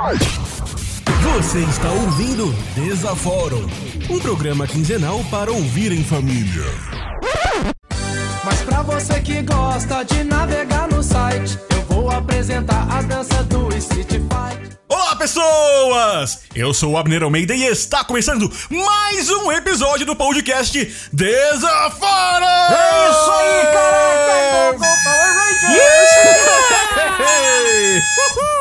Você está ouvindo Desaforo, um programa quinzenal para ouvir em família. Mas pra você que gosta de navegar no site, eu vou apresentar a dança do Street Fight. Olá, pessoas! Eu sou o Abner Almeida e está começando mais um episódio do podcast Desaforo! É isso aí, caraca! Power Rangers! Uhul!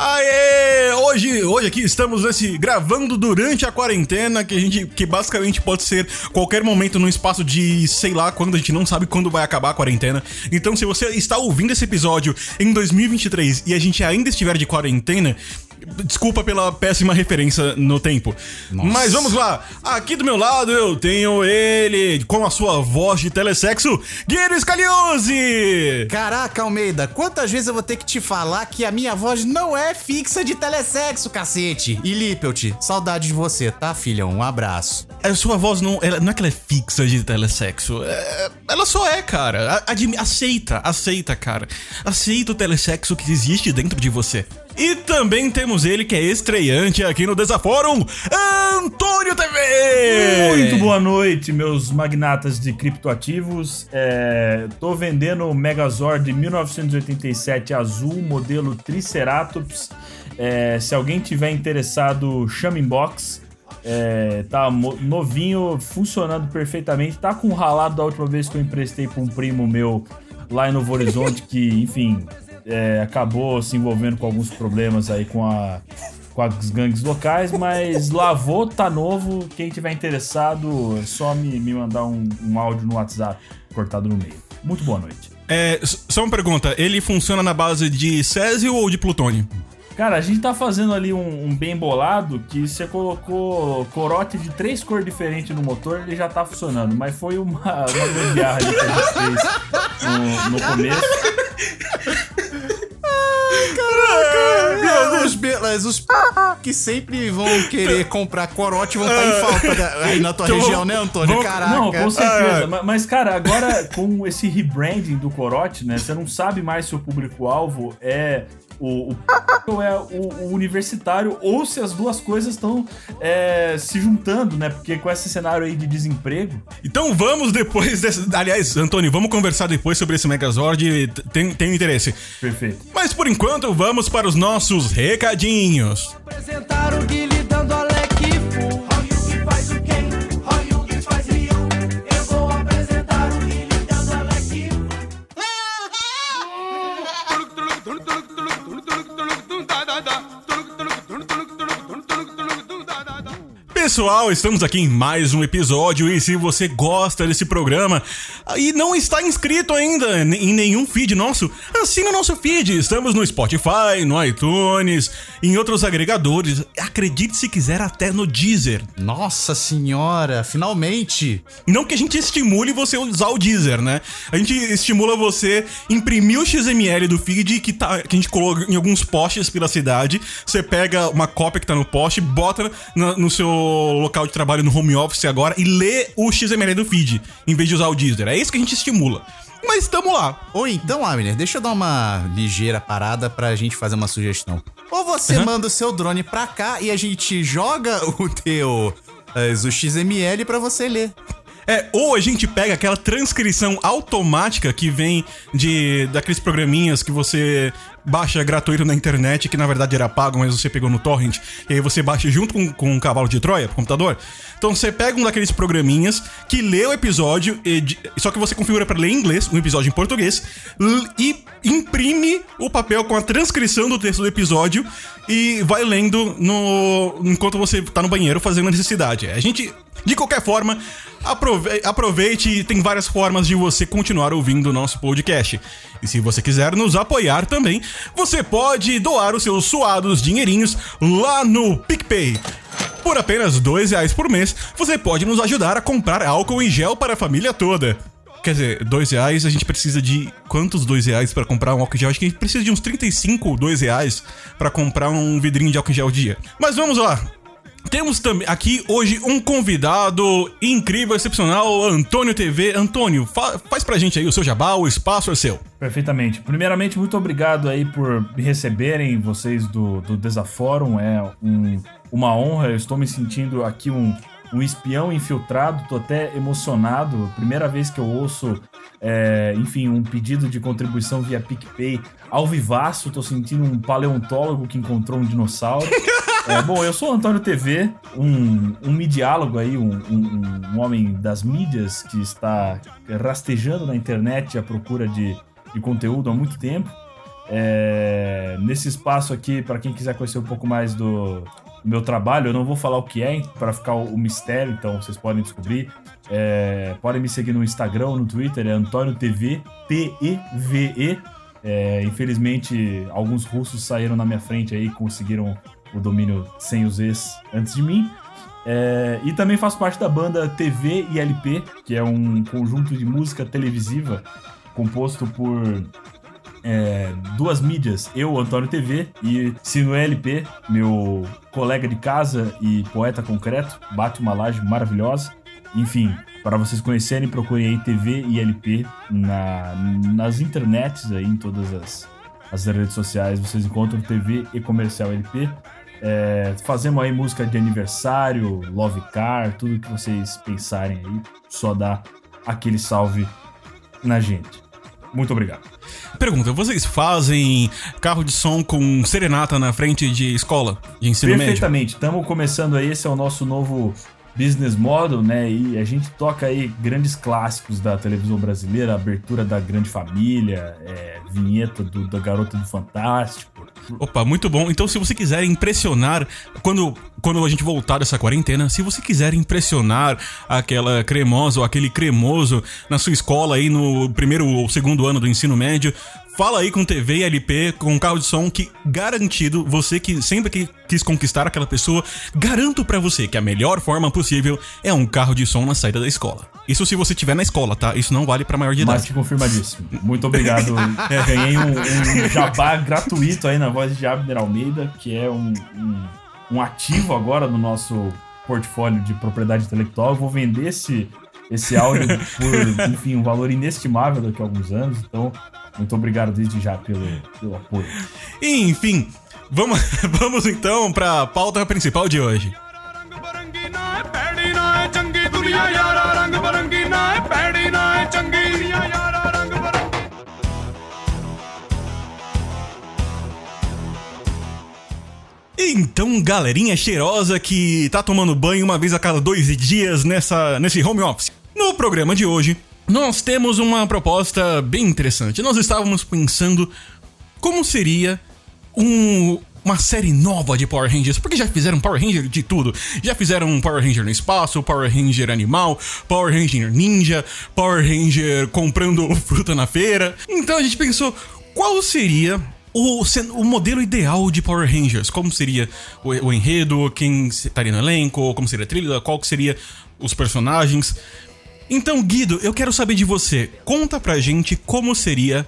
Aê! Hoje, hoje aqui estamos nesse gravando durante a quarentena, que a gente que basicamente pode ser qualquer momento num espaço de sei lá quando a gente não sabe quando vai acabar a quarentena. Então, se você está ouvindo esse episódio em 2023 e a gente ainda estiver de quarentena, Desculpa pela péssima referência no tempo. Mas vamos lá. Aqui do meu lado eu tenho ele, com a sua voz de telesexo, Guilherme Scaliose! Caraca, Almeida, quantas vezes eu vou ter que te falar que a minha voz não é fixa de telesexo, cacete? E Lippelt, saudade de você, tá, filhão? Um abraço. A sua voz não, ela, não é que ela é fixa de telesexo. é- ela só é, cara. Admi- aceita, aceita, cara. Aceita o telesexo que existe dentro de você. E também temos ele que é estreante aqui no Desafórum, Antônio TV! Muito boa noite, meus magnatas de criptoativos. É, tô vendendo o Megazord de 1987 azul, modelo Triceratops. É, se alguém tiver interessado, chama inbox. É, tá novinho, funcionando perfeitamente. Tá com ralado da última vez que eu emprestei pra um primo meu lá em Novo Horizonte, que, enfim, é, acabou se envolvendo com alguns problemas aí com a com as gangues locais, mas lavou, tá novo. Quem tiver interessado, é só me, me mandar um, um áudio no WhatsApp cortado no meio. Muito boa noite. É, só uma pergunta, ele funciona na base de Césio ou de plutônio? Cara, a gente tá fazendo ali um, um bem bolado que você colocou corote de três cores diferentes no motor, ele já tá funcionando. Mas foi uma, uma gambiarra que a gente fez no, no começo. Caraca! Os, belas, os que sempre vão querer comprar corote vão estar em falta aí na tua Então, região, né, Antônio? vamos- Caraca. Não, com certeza. Ah. Ma- Mas, cara, agora com esse rebranding do corote, né? Você não sabe mais se o público-alvo é o, o ou é o, o universitário ou se as duas coisas estão é, se juntando, né? Porque com esse cenário aí de desemprego, Então vamos depois desse. Aliás, Antônio, vamos conversar depois sobre esse Megazord. Tem, tem interesse. perfeito. Mas por enquanto, vamos para os nossos recadinhos. Apresentar o Guilherme Pessoal, estamos aqui em mais um episódio e se você gosta desse programa e não está inscrito ainda em nenhum feed nosso, assina o nosso feed. Estamos no Spotify, no iTunes, em outros agregadores. Acredite se quiser até no Deezer. Nossa senhora, finalmente! Não que a gente estimule você usar o Deezer, né? A gente estimula você imprimir o XML do feed que, tá, que a gente coloca em alguns posts pela cidade. Você pega uma cópia que tá no post, bota no seu local de trabalho no home office agora e lê o XML do feed, em vez de usar o Deezer. É isso que a gente estimula. Mas estamos lá. Ou então, Abner, deixa eu dar uma ligeira parada pra gente fazer uma sugestão. Ou você Aham. manda o seu drone pra cá e a gente joga o teu. as- o XML pra você ler. É, ou a gente pega aquela transcrição automática que vem de daqueles programinhas que você baixa gratuito na internet, que na verdade era pago, mas você pegou no torrent, e aí você baixa junto com, com um cavalo de Troia pro computador. Então você pega um daqueles programinhas que lê o episódio, só que você configura para ler em inglês, um episódio em português, e imprime o papel com a transcrição do texto do episódio e vai lendo no enquanto você tá no banheiro fazendo a necessidade. A gente, de qualquer forma, aprove- aproveite tem várias formas de você continuar ouvindo o nosso podcast. E se você quiser nos apoiar também, você pode doar os seus suados dinheirinhos lá no PicPay. Por apenas dois reais por mês, você pode nos ajudar a comprar álcool em gel para a família toda. Quer dizer, dois reais, a gente precisa de quantos dois reais pra comprar um álcool em gel? Acho que a gente precisa de uns 35 dois reais pra comprar um vidrinho de álcool em gel dia. Mas vamos lá. Temos também aqui hoje um convidado incrível, excepcional, Antônio TV. Antônio, fa faz pra gente aí o seu jabá, o espaço é seu. Perfeitamente. Primeiramente, muito obrigado aí por me receberem, vocês do, do Desafórum. É um, uma honra, eu estou me sentindo aqui um, um espião infiltrado, tô até emocionado. Primeira vez que eu ouço, é, enfim, um pedido de contribuição via PicPay ao vivaço, tô sentindo um paleontólogo que encontrou um dinossauro. É, bom, eu sou o Antônio TV, um, um midiálogo aí, um, um, um homem das mídias que está rastejando na internet à procura de, de conteúdo há muito tempo. É, nesse espaço aqui, para quem quiser conhecer um pouco mais do, meu trabalho, eu não vou falar o que é, para ficar o, mistério, então vocês podem descobrir. É, podem me seguir no Instagram, no Twitter, é Antônio TV, T-E-V-E. É, infelizmente, alguns russos saíram na minha frente aí, conseguiram o domínio sem os Zs antes de mim. É, e também faço parte da banda TV e LP, que é um conjunto de música televisiva composto por é, duas mídias, eu, Antônio TV, e Sino LP, meu colega de casa e poeta concreto, bate uma laje maravilhosa. Enfim, para vocês conhecerem, procurem aí TV e LP na, nas internets, aí, em todas as, as redes sociais, vocês encontram TV e Comercial LP. É, fazemos aí música de aniversário, Love Car, tudo que vocês pensarem aí, só dá aquele salve na gente. Muito obrigado. Pergunta, vocês fazem carro de som com serenata na frente de escola de ensino médio? Perfeitamente, estamos começando aí, esse é o nosso novo business model, né? E a gente toca aí grandes clássicos da televisão brasileira, abertura da Grande Família, é, vinheta do, da Garota do Fantástico. Opa, muito bom. Então, se você quiser impressionar, quando, quando a gente voltar dessa quarentena, se você quiser impressionar aquela cremosa ou aquele cremoso na sua escola aí no primeiro ou segundo ano do ensino médio, fala aí com TV e LP, com carro de som que garantido, você que sempre que quis conquistar aquela pessoa, garanto pra você que a melhor forma possível é um carro de som na saída da escola. Isso se você estiver na escola, tá? Isso não vale pra maior de idade. que confirmadíssimo. Muito obrigado. É, Ganhei um, um jabá gratuito aí na voz de Abner Almeida, que é um, um, um ativo agora no nosso portfólio de propriedade intelectual. Eu vou vender esse, esse áudio por, enfim, um valor inestimável daqui a alguns anos. Então, muito obrigado desde já pelo, pelo apoio. Enfim, vamos, vamos então pra pauta principal de hoje. Então, galerinha cheirosa que tá tomando banho uma vez a cada dois dias nessa, nesse home office. No programa de hoje, nós temos uma proposta bem interessante. Nós estávamos pensando como seria um- uma série nova de Power Rangers, porque já fizeram Power Ranger de tudo. Já fizeram Power Ranger no espaço, Power Ranger animal, Power Ranger ninja, Power Ranger comprando fruta na feira. Então a gente pensou, qual seria o, o modelo ideal de Power Rangers? Como seria o, o enredo, quem estaria no elenco, como seria a trilha, qual que seria os personagens? Então, Guido, eu quero saber de você. Conta pra gente como seria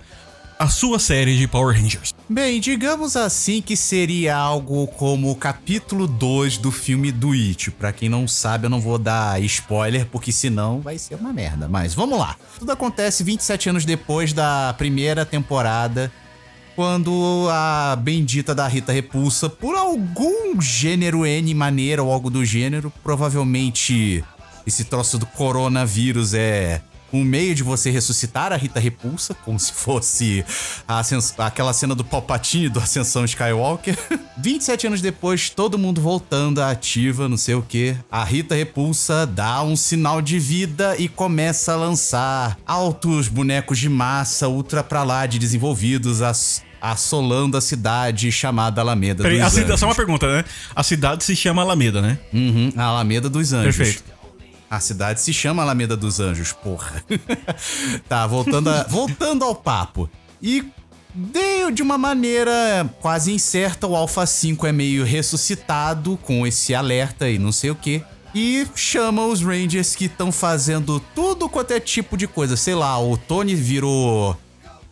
a sua série de Power Rangers. Bem, digamos assim que seria algo como o capítulo 2 do filme do It. Pra quem não sabe, eu não vou dar spoiler, porque senão vai ser uma merda. Mas vamos lá. Tudo acontece 27 anos depois da primeira temporada, quando a bendita da Rita Repulsa, por algum gênero N maneira ou algo do gênero, provavelmente esse troço do coronavírus é um meio de você ressuscitar a Rita Repulsa, como se fosse aquela cena do Palpatine do Ascensão Skywalker. 27 anos depois, todo mundo voltando à ativa, não sei o que. A Rita Repulsa dá um sinal de vida e começa a lançar altos bonecos de massa ultra pra lá de desenvolvidos, as- assolando a cidade chamada Alameda Peraí, dos Anjos. só uma pergunta, né? A cidade se chama Alameda, né? Uhum, a Alameda dos Anjos. Perfeito. A cidade se chama Alameda dos Anjos, porra. tá, voltando, a- voltando ao papo. E de, de uma maneira quase incerta, o Alpha 5 é meio ressuscitado com esse alerta e não sei o que. E chama os Rangers que estão fazendo tudo quanto é tipo de coisa. Sei lá, o Tony virou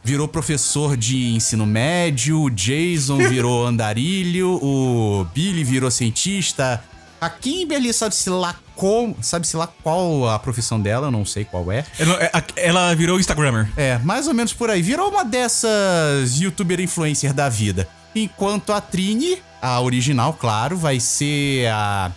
virou professor de ensino médio, o Jason virou andarilho, o Billy virou cientista, A Kimberly sabe-se lá com, sabe-se lá qual a profissão dela, eu não sei qual é. Ela, é- ela virou Instagrammer. É, mais ou menos por aí. Virou uma dessas youtuber influencer da vida. Enquanto a Trini, a original, claro, vai ser a,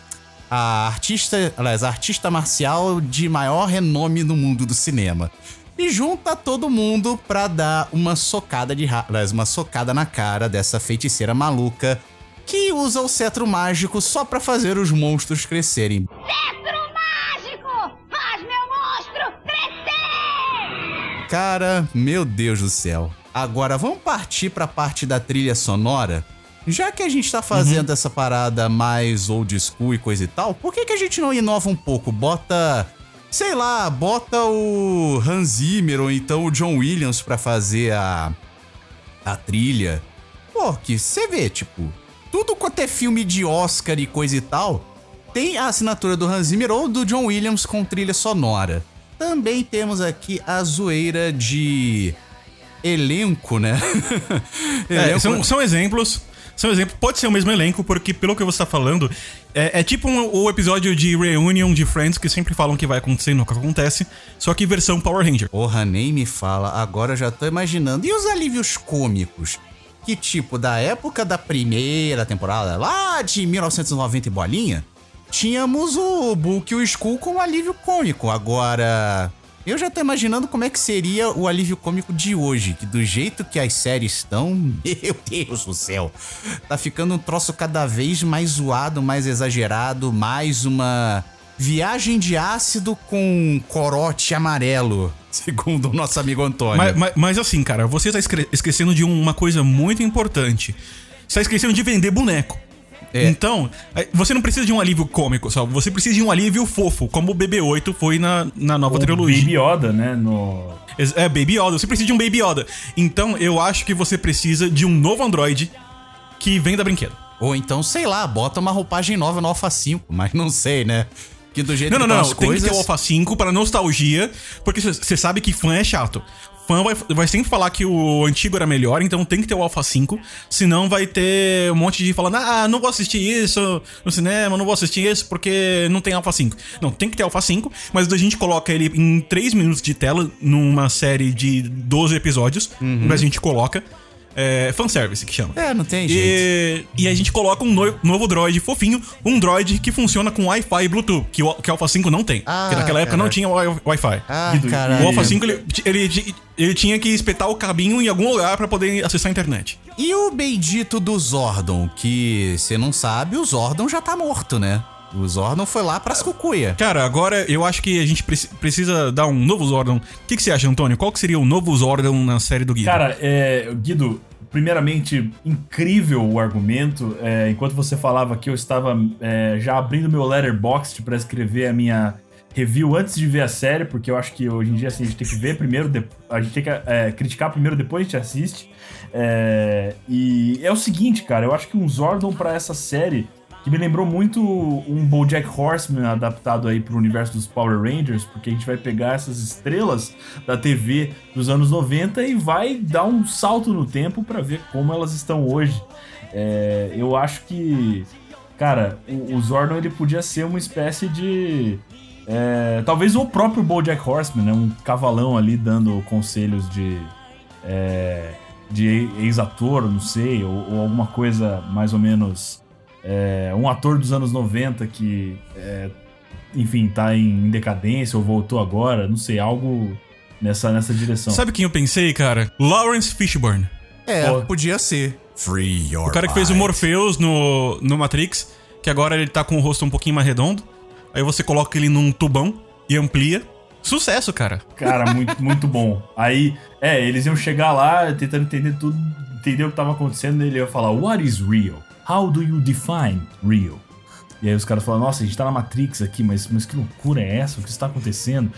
a artista, aliás, a artista marcial de maior renome no mundo do cinema. E junta todo mundo pra dar uma socada de aliás, uma socada na cara dessa feiticeira maluca que usa o cetro mágico só pra fazer os monstros crescerem. Cetro mágico! Faz meu monstro crescer! Cara, meu Deus do céu. Agora vamos partir pra parte da trilha sonora. Já que a gente tá fazendo essa parada mais old school e coisa e tal, por que, que a gente não inova um pouco? Bota, sei lá, bota o Hans Zimmer ou então o John Williams pra fazer a, a trilha. Pô, que você vê, tipo, tudo quanto é filme de Oscar e coisa e tal, tem a assinatura do Hans Zimmer ou do John Williams com trilha sonora. Também temos aqui a zoeira de elenco, né? É, Elenco- são, são exemplos. São exemplos. Pode ser o mesmo elenco, porque pelo que você tá falando, é, é tipo um- o episódio de Reunion de Friends que sempre falam que vai acontecer e nunca acontece, só que versão Power Ranger. Porra, nem me fala, agora eu já tô imaginando. E os alívios cômicos? Que tipo, da época da primeira temporada, lá de 1990 e bolinha, tínhamos o Book e o Skull com alívio cômico. Agora, eu já tô imaginando como é que seria o alívio cômico de hoje, que do jeito que as séries estão, meu Deus do céu, tá ficando um troço cada vez mais zoado, mais exagerado, mais uma viagem de ácido com corote amarelo, segundo o nosso amigo Antônio. Mas, mas- mas assim, cara, você tá escre- esquecendo de uma coisa muito importante. Você tá esquecendo de vender boneco. É. Então, você não precisa de um alívio cômico, só. Você precisa de um alívio fofo, como o BB-8 foi na, na nova O trilogia. Baby Yoda, né? No... É, Baby Yoda. Você precisa de um Baby Yoda. Então, eu acho que você precisa de um novo Android que venda brinquedo. Ou então, sei lá, bota uma roupagem nova no Alpha 5, mas não sei, né? Que do jeito Não, não, que não. estão não. Tem coisas... que ter o Alpha 5 para nostalgia, porque você sabe que fã é chato. Fã vai, vai sempre falar que o antigo era melhor, então tem que ter o Alpha 5. Senão vai ter um monte de falando: ah, não vou assistir isso no cinema, não vou assistir isso porque não tem Alpha 5. Não, tem que ter Alpha 5, mas a gente coloca ele em 3 minutos de tela numa série de 12 episódios. Mas a gente coloca. É, fanservice que chama. É, não tem jeito. E, e a gente coloca um no- novo droid fofinho, um droid que funciona com Wi-Fi e Bluetooth, que o, que o Alpha 5 não tem. Ah, porque naquela época cara. não tinha wi- Wi-Fi. Ah, caralho. o Alpha 5 ele, ele, ele tinha que espetar o cabinho em algum lugar pra poder acessar a internet. E o bendito do Zordon, que você não sabe, o Zordon já tá morto, né? O Zordon foi lá pras cucuia. Cara, agora eu acho que a gente preci- precisa dar um novo Zordon. O que, que você acha, Antônio? Qual que seria o novo Zordon na série do Guido? Cara, é, Guido, primeiramente, incrível o argumento. É, enquanto você falava que eu estava é, já abrindo meu letterboxd pra escrever a minha review antes de ver a série, porque eu acho que hoje em dia assim, a gente tem que ver primeiro, de- a gente tem que é, criticar primeiro, depois a gente assiste. É, e é o seguinte, cara, eu acho que um Zordon pra essa série que me lembrou muito um BoJack Horseman adaptado aí pro universo dos Power Rangers, porque a gente vai pegar essas estrelas da TV dos anos 90 e vai dar um salto no tempo pra ver como elas estão hoje. É, eu acho que, cara, o, o Zordon ele podia ser uma espécie de é, talvez o próprio BoJack Horseman, né, um cavalão ali dando conselhos de é, de ex-ator, não sei, ou, ou alguma coisa mais ou menos é, um ator dos anos 90 que, é, enfim, tá em decadência ou voltou agora, não sei, algo nessa, nessa direção. Sabe quem eu pensei, cara? Lawrence Fishburne. É, Pô. podia ser. Free your O cara que fez o Morpheus no, no Matrix, que agora ele tá com o rosto um pouquinho mais redondo. Aí você coloca ele num tubão e amplia. Sucesso, cara. Cara, muito, muito bom. Aí, é, eles iam chegar lá tentando entender tudo, entender o que tava acontecendo, e ele ia falar, What is real? How do you define real? E aí os caras falam, nossa, a gente tá na Matrix aqui, mas, mas que loucura é essa? O que está acontecendo?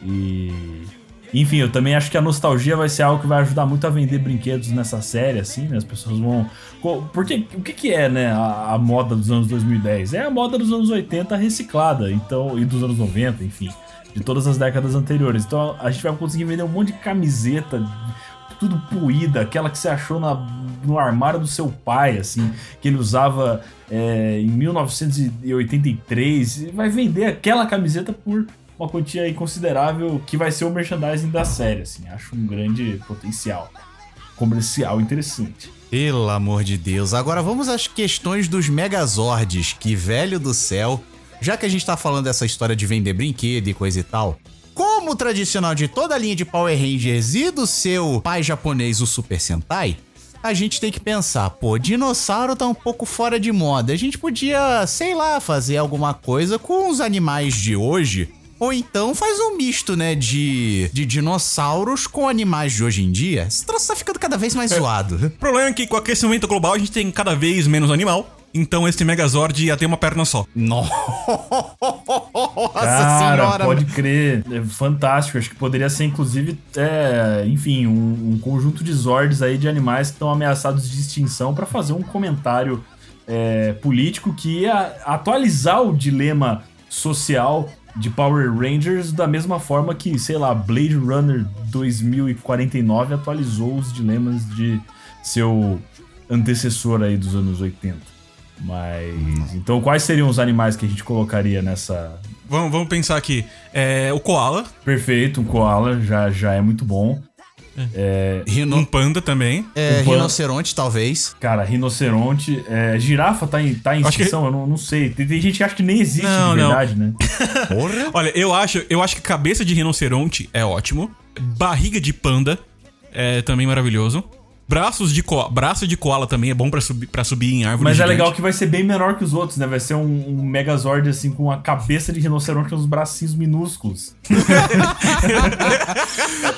E. Enfim, eu também acho que a nostalgia vai ser algo que vai ajudar muito a vender brinquedos nessa série, assim, né? As pessoas vão. Porque o que, que é, né, a, a moda dos anos 2010? É a moda dos anos 80 reciclada, então, e dos anos 90, enfim, de todas as décadas anteriores. Então a gente vai conseguir vender um monte de camiseta, tudo poída, aquela que você achou na no armário do seu pai, assim, que ele usava é, em 1983. E vai vender aquela camiseta por uma quantia aí considerável que vai ser o merchandising da série, assim. Acho um grande potencial comercial interessante. Pelo amor de Deus. Agora vamos às questões dos Megazords, que velho do céu. Já que a gente tá falando dessa história de vender brinquedo e coisa e tal, como tradicional de toda a linha de Power Rangers e do seu pai japonês, o Super Sentai, a gente tem que pensar, pô, dinossauro tá um pouco fora de moda. A gente podia, sei lá, fazer alguma coisa com os animais de hoje. Ou então faz um misto, né, de, de dinossauros com animais de hoje em dia. Esse troço tá ficando cada vez mais zoado. O problema é que com o aquecimento global a gente tem cada vez menos animal. Então esse Megazord ia ter uma perna só. Nossa Cara, senhora. pode crer. É fantástico. Acho que poderia ser, inclusive, é, enfim, um, um conjunto de Zords aí de animais que estão ameaçados de extinção para fazer um comentário é, político que ia atualizar o dilema social de Power Rangers da mesma forma que, sei lá, Blade Runner 2049 atualizou os dilemas de seu antecessor aí dos anos 80. Mas. Então, quais seriam os animais que a gente colocaria nessa. Vamos, vamos pensar aqui. É, o Koala, Perfeito, um koala já, já é muito bom. Rino- um panda também. é, um pano- rinoceronte, talvez. Cara, rinoceronte. é, girafa tá em, tá em Acho que- extinção? Eu não, não sei. Tem, tem gente que acha que nem existe Não, de não. verdade, né? Porra. Olha, eu acho, eu acho que cabeça de rinoceronte é ótimo. Barriga de panda é também maravilhoso. Braços de koala, braço de koala também é bom pra subir, pra subir em árvore Mas é gigante. legal que vai ser bem menor que os outros, né? Vai ser um, um Megazord assim com a cabeça de rinoceronte e uns bracinhos minúsculos.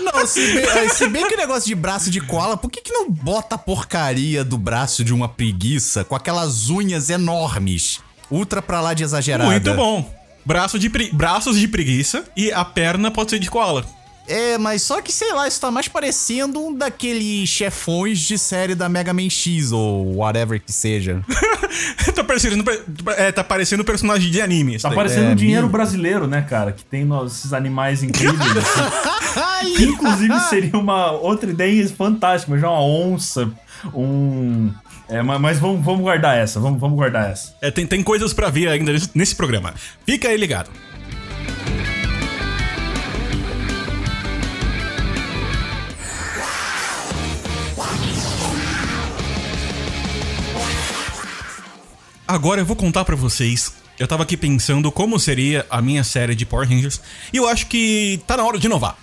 Não, se bem, eh, se bem que o negócio de braço de koala, por que, que não bota a porcaria do braço de uma preguiça com aquelas unhas enormes? Ultra pra lá de exagerada. Muito bom. Braço de braços de preguiça e a perna pode ser de koala. É, mas só que, sei lá, isso tá mais parecendo um daqueles chefões de série da Mega Man X ou whatever que seja. tá parecendo, é, tá parecendo personagem de anime. isso Tá parecendo É, um dinheiro brasileiro, né, cara? Que tem nós- esses animais incríveis. assim. Que, inclusive seria uma outra ideia fantástica, mas já uma onça, um. É, ma- mas vamos, vamos guardar essa, vamos, vamos guardar essa. É, tem, tem coisas pra ver ainda nesse, nesse programa. Fica aí ligado. Agora eu vou contar pra vocês. Eu tava aqui pensando como seria a minha série de Power Rangers. E eu acho que tá na hora de inovar.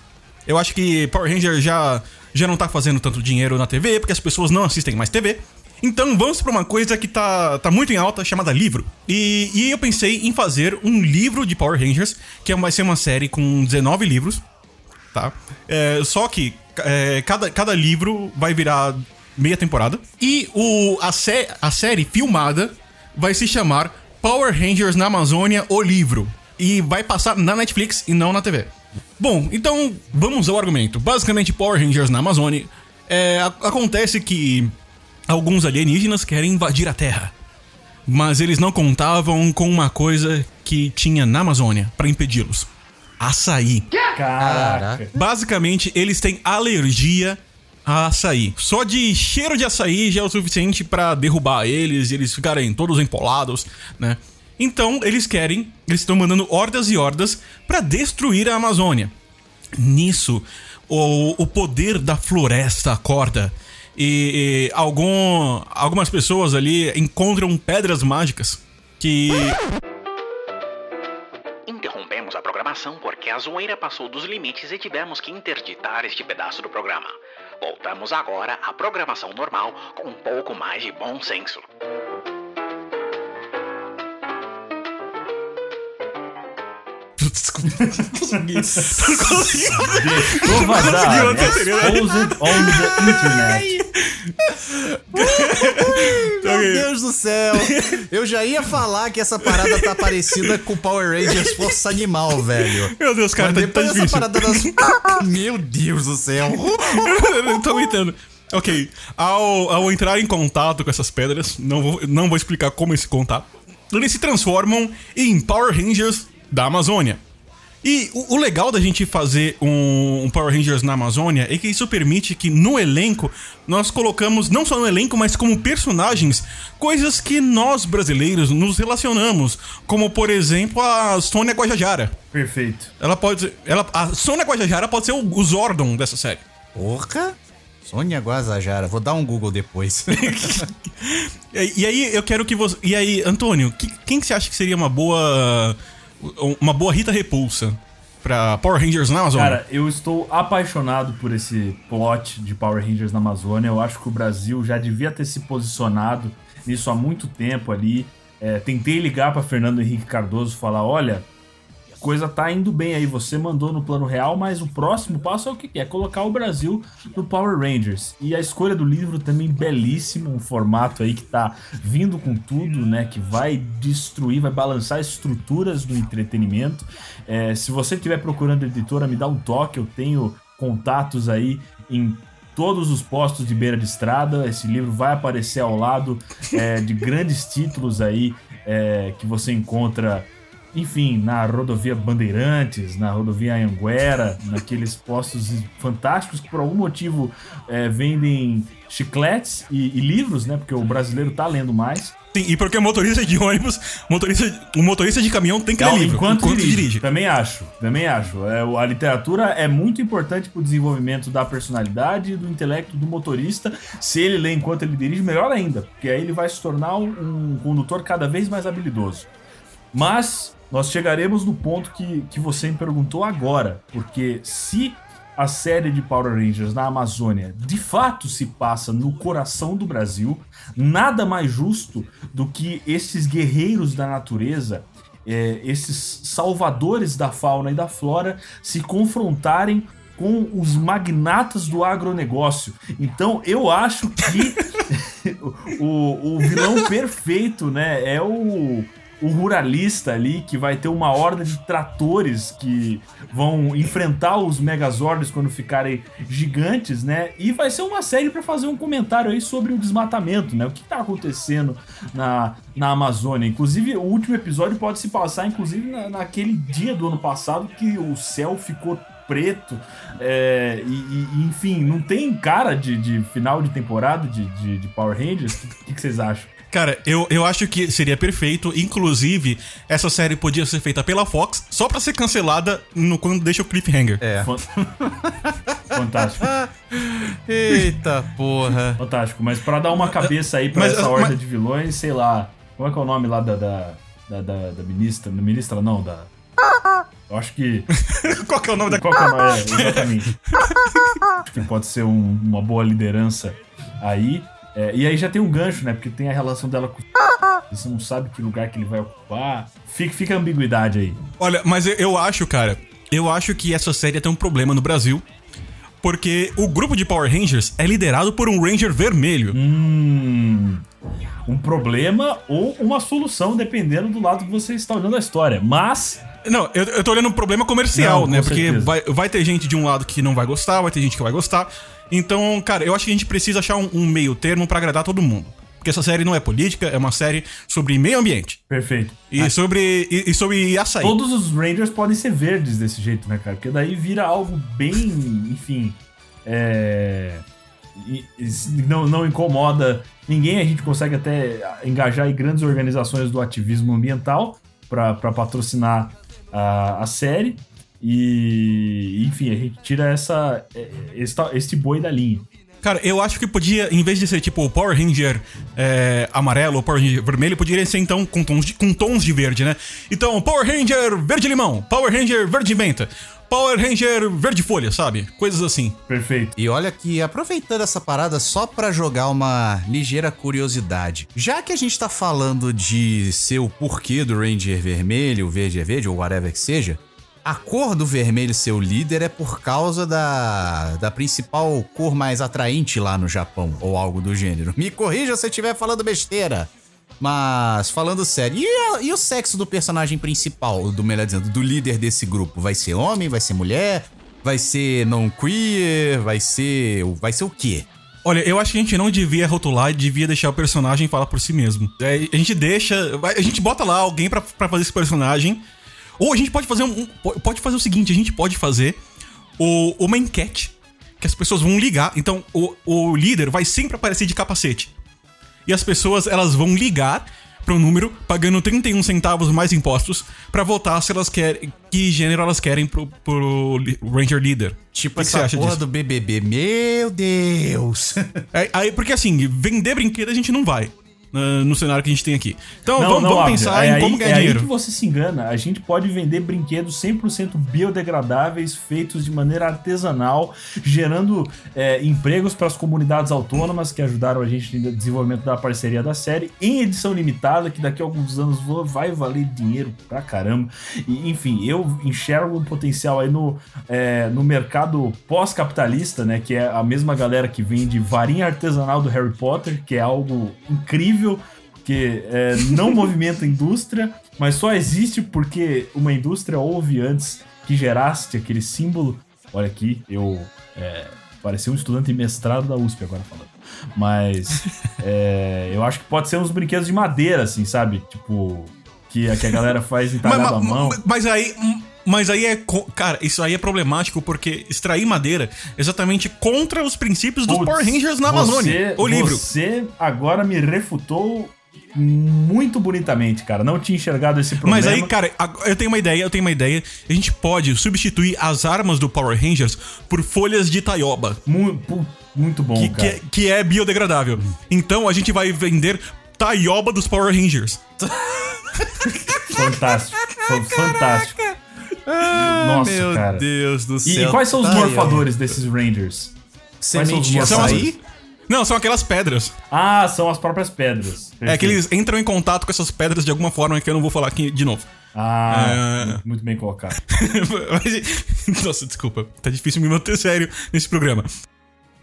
Eu acho que Power Ranger já, já não tá fazendo tanto dinheiro na TV, porque as pessoas não assistem mais TV. Então vamos pra uma coisa que tá, tá muito em alta, chamada livro. E, e eu pensei em fazer um livro de Power Rangers, que vai ser uma série com 19 livros, tá? É, só que é, cada, cada livro vai virar meia temporada. E o, a, sé, a série filmada vai se chamar Power Rangers na Amazônia, o livro. E vai passar na Netflix e não na TV. Bom, então vamos ao argumento. Basicamente, Power Rangers na Amazônia. é, acontece que alguns alienígenas querem invadir a Terra. Mas eles não contavam com uma coisa que tinha na Amazônia para impedi-los: açaí. Caraca. Basicamente, eles têm alergia açaí. Só de cheiro de açaí já é o suficiente pra derrubar eles e eles ficarem todos empolados, né? Então, eles querem, eles estão mandando hordas e hordas pra destruir a Amazônia. Nisso, o, o poder da floresta acorda. E, e algum, algumas pessoas ali encontram pedras mágicas que Interrompemos a programação porque a zoeira passou dos limites e tivemos que interditar este pedaço do programa. Voltamos agora à programação normal com um pouco mais de bom senso. Desculpa. Consegui. Consegui. Vou vazar. Conseguiu anterior. Exposed on the internet. Meu Ok. Deus do céu. Eu já ia falar que essa parada tá parecida com Power Rangers Força Animal, velho. Meu Deus, cara, Mas tá, tá difícil. parada das... Meu Deus do céu. Eu não tô aguentando. Ok, ao, ao entrar em contato com essas pedras, não vou, não vou explicar como esse contato, eles se transformam em Power Rangers da Amazônia. E o, o legal da gente fazer um, um Power Rangers na Amazônia é que isso permite que no elenco nós colocamos, não só no elenco, mas como personagens, coisas que nós brasileiros nos relacionamos. Como, por exemplo, a Sônia Guajajara. Perfeito. Ela pode ser. Ela, a Sônia Guajajara pode ser o, o Zordon dessa série. Porra! Sônia Guazajara. Vou dar um Google depois. E, e aí eu quero que você. E aí, Antônio, que- quem que você acha que seria uma boa. Uma boa Rita Repulsa pra Power Rangers na Amazônia? Cara, eu estou apaixonado por esse plot de Power Rangers na Amazônia. Eu acho que o Brasil já devia ter se posicionado nisso há muito tempo ali. É, tentei ligar para Fernando Henrique Cardoso falar: olha, coisa tá indo bem aí. Você mandou no plano real, mas o próximo passo é o que? É colocar o Brasil no Power Rangers. E a escolha do livro também belíssimo, um formato aí que tá vindo com tudo, né? Que vai destruir, vai balançar estruturas do entretenimento. É, se você estiver procurando editora, me dá um toque. Eu tenho contatos aí em todos os postos de beira de estrada. Esse livro vai aparecer ao lado é, de grandes títulos aí é, que você encontra enfim, na rodovia Bandeirantes, na rodovia Anhanguera, naqueles postos fantásticos que por algum motivo é, vendem chicletes e, e livros, né? Porque o brasileiro tá lendo mais. Sim, e porque o motorista de ônibus, motorista, o motorista de caminhão tem que ler Não, livro enquanto, dirige. Também acho, também acho. É, o- a literatura é muito importante pro desenvolvimento da personalidade e do intelecto do motorista. Se ele lê enquanto ele dirige, melhor ainda, porque aí ele vai se tornar um, um condutor cada vez mais habilidoso. Mas nós chegaremos no ponto que, que você me perguntou agora, porque se a série de Power Rangers na Amazônia de fato se passa no coração do Brasil, nada mais justo do que esses guerreiros da natureza, é, esses salvadores da fauna e da flora se confrontarem com os magnatas do agronegócio. Então eu acho que o, o vilão perfeito, né, é o, o ruralista ali que vai ter uma horda de tratores que vão enfrentar os Megazords quando ficarem gigantes, né? E vai ser uma série para fazer um comentário aí sobre o desmatamento, né? O que tá acontecendo na, na Amazônia. Inclusive, o último episódio pode se passar, inclusive, na- naquele dia do ano passado que o céu ficou preto. é, e, e- enfim, não tem cara de, de final de temporada de, de, de Power Rangers? O que, que vocês acham? Cara, eu, eu acho que seria perfeito. Inclusive, essa série podia ser feita pela Fox só pra ser cancelada no, quando deixa o cliffhanger. É. Fan- Fantástico, Eita porra. fantástico. Mas pra dar uma cabeça aí pra Mas- essa horda mas- de vilões, sei lá. Como é que é o nome lá da, da, da, da- da ministra? Da ministra não, da. Eu acho que. Qual que é o nome da. Qual que é o nome? É, exatamente. Acho que pode ser um- uma boa liderança aí. É, e aí já tem um gancho, né? Porque tem a relação dela com. Você não sabe que lugar que ele vai ocupar. Fica, fica a ambiguidade aí. Olha, mas eu, acho, cara, eu acho que essa série tem um problema no Brasil. Porque o grupo de Power Rangers é liderado por um Ranger vermelho. Hum. Um problema ou uma solução, dependendo do lado que você está olhando a história. Mas. Não, eu, eu tô olhando um problema comercial, Não, né? Porque vai, vai ter gente de um lado que não vai gostar, vai ter gente que vai gostar. Então, cara, eu acho que a gente precisa achar um, um meio termo pra agradar todo mundo. Porque essa série não é política, é uma série sobre meio ambiente. Perfeito. E sobre. E, e sobre açaí. Todos os Rangers podem ser verdes desse jeito, né, cara? Porque daí vira algo bem, enfim. É. e- Não, não incomoda ninguém, a gente consegue até engajar em grandes organizações do ativismo ambiental para patrocinar a, a série. E, enfim, a gente tira essa, é, esta, este boi da linha. Cara, eu acho que podia, em vez de ser tipo o Power Ranger é, amarelo ou Power Ranger vermelho, poderia ser então com tons, de, com tons de verde, né? Então, Power Ranger verde-limão, Power Ranger verde-menta, Power Ranger verde-folha, sabe? Coisas assim. Perfeito. E olha que, aproveitando essa parada só pra jogar uma ligeira curiosidade. Já que a gente tá falando de ser o porquê do Ranger vermelho, verde é verde, ou whatever que seja, a cor do vermelho ser o líder é por causa da, da principal cor mais atraente lá no Japão, ou algo do gênero. Me corrija se eu estiver falando besteira. Mas, falando sério, e, a- e o sexo do personagem principal, do melhor dizendo, do líder desse grupo? Vai ser homem? Vai ser mulher? Vai ser não queer? Vai ser. Vai ser o quê? Olha, eu acho que a gente não devia rotular devia deixar o personagem falar por si mesmo. É, a gente deixa. A gente bota lá alguém pra fazer esse personagem. Ou a gente pode fazer um. Pode fazer o seguinte: a gente pode fazer o, uma enquete que as pessoas vão ligar. Então, o, o líder vai sempre aparecer de capacete. E as pessoas elas vão ligar pro número pagando 31 centavos mais impostos pra votar se elas querem que gênero elas querem pro, pro Ranger Líder. Tipo que que essa você acha porra disso? do BBB. Meu Deus. É, aí, porque assim, vender brinquedo a gente não vai no cenário que a gente tem aqui. Então Não, vamos, não, vamos pensar é em aí- como ganhar é dinheiro. aí que você se engana. A gente pode vender brinquedos 100% biodegradáveis, feitos de maneira artesanal, gerando é, empregos para as comunidades autônomas que ajudaram a gente no desenvolvimento da parceria da série, em edição limitada, que daqui a alguns anos vai valer dinheiro pra caramba. E, enfim, eu enxergo um potencial aí no, é, no mercado pós-capitalista, né? Que é a mesma galera que vende varinha artesanal do Harry Potter, que é algo incrível que é, não movimenta a indústria, mas só existe porque uma indústria houve antes que gerasse aquele símbolo. Olha aqui, eu é, parecia um estudante mestrado da USP agora falando. Mas é, eu acho que pode ser uns brinquedos de madeira, assim, sabe? Tipo, que, que a galera faz entalhado à Mas, mão. mas- mas aí. Mas aí é. Cara, isso aí é problemático porque extrair madeira é exatamente contra os princípios dos Power Rangers na Amazônia. Você, o livro. Você agora me refutou muito bonitamente, cara. Não tinha enxergado esse problema. Mas aí, cara, eu tenho uma ideia, eu tenho uma ideia. A gente pode substituir as armas do Power Rangers por folhas de taioba, Mu- pu- muito bom, que, que, cara. é, que é biodegradável. Então a gente vai vender taioba dos Power Rangers. Fantástico. Foi fantástico. Nossa, Meu cara. Deus do E, céu. e quais são os Tá aí, morfadores desses Rangers? Quais são os açaí? Não, são aquelas pedras. Ah, são as próprias pedras. É que eles entram em contato com essas pedras de alguma forma que eu não vou falar aqui de novo. Ah, É. muito- bem colocado. Nossa, desculpa. Tá difícil me manter sério nesse programa.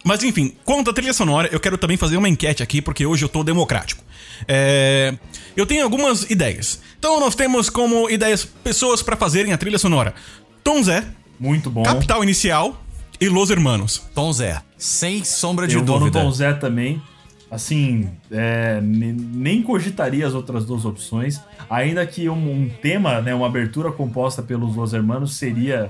Mas enfim, quanto à trilha sonora, eu quero também fazer uma enquete aqui, porque hoje eu tô democrático. É, Eu tenho algumas ideias. Então nós temos como ideias pessoas pra fazerem a trilha sonora. Tom Zé, Muito bom. Capital Inicial e Los Hermanos. Tom Zé. Sem sombra de Eu vou no dúvida. Tom Zé também. Assim, é, ne- nem cogitaria as outras duas opções. Ainda que um, um tema, né, uma abertura composta pelos Los Hermanos seria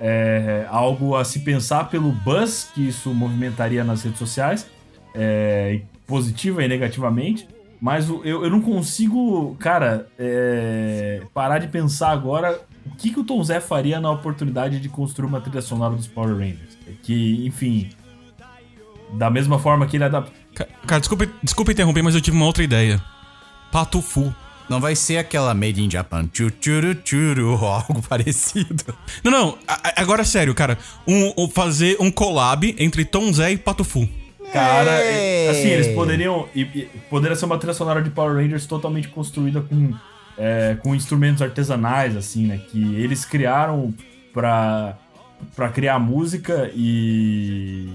é, algo a se pensar pelo buzz que isso movimentaria nas redes sociais, é, positiva e negativamente. Mas eu, eu não consigo, cara, é, parar de pensar agora o que, que o Tom Zé faria na oportunidade de construir uma trilha sonora dos Power Rangers. Que, enfim, da mesma forma que ele adaptou. Ca- Cara, desculpa, desculpa interromper, mas eu tive uma outra ideia. Patufu. Não vai ser aquela Made in Japan. Tchu, tchuru, tchuru, ou algo parecido. Não, não, a- agora sério, cara. Um, um- fazer um collab entre Tom Zé e Patufu. Cara, É. assim, eles poderiam. E, e poderia ser uma trilha sonora de Power Rangers totalmente construída com, é, com instrumentos artesanais, assim, né? Que eles criaram pra, pra criar música e.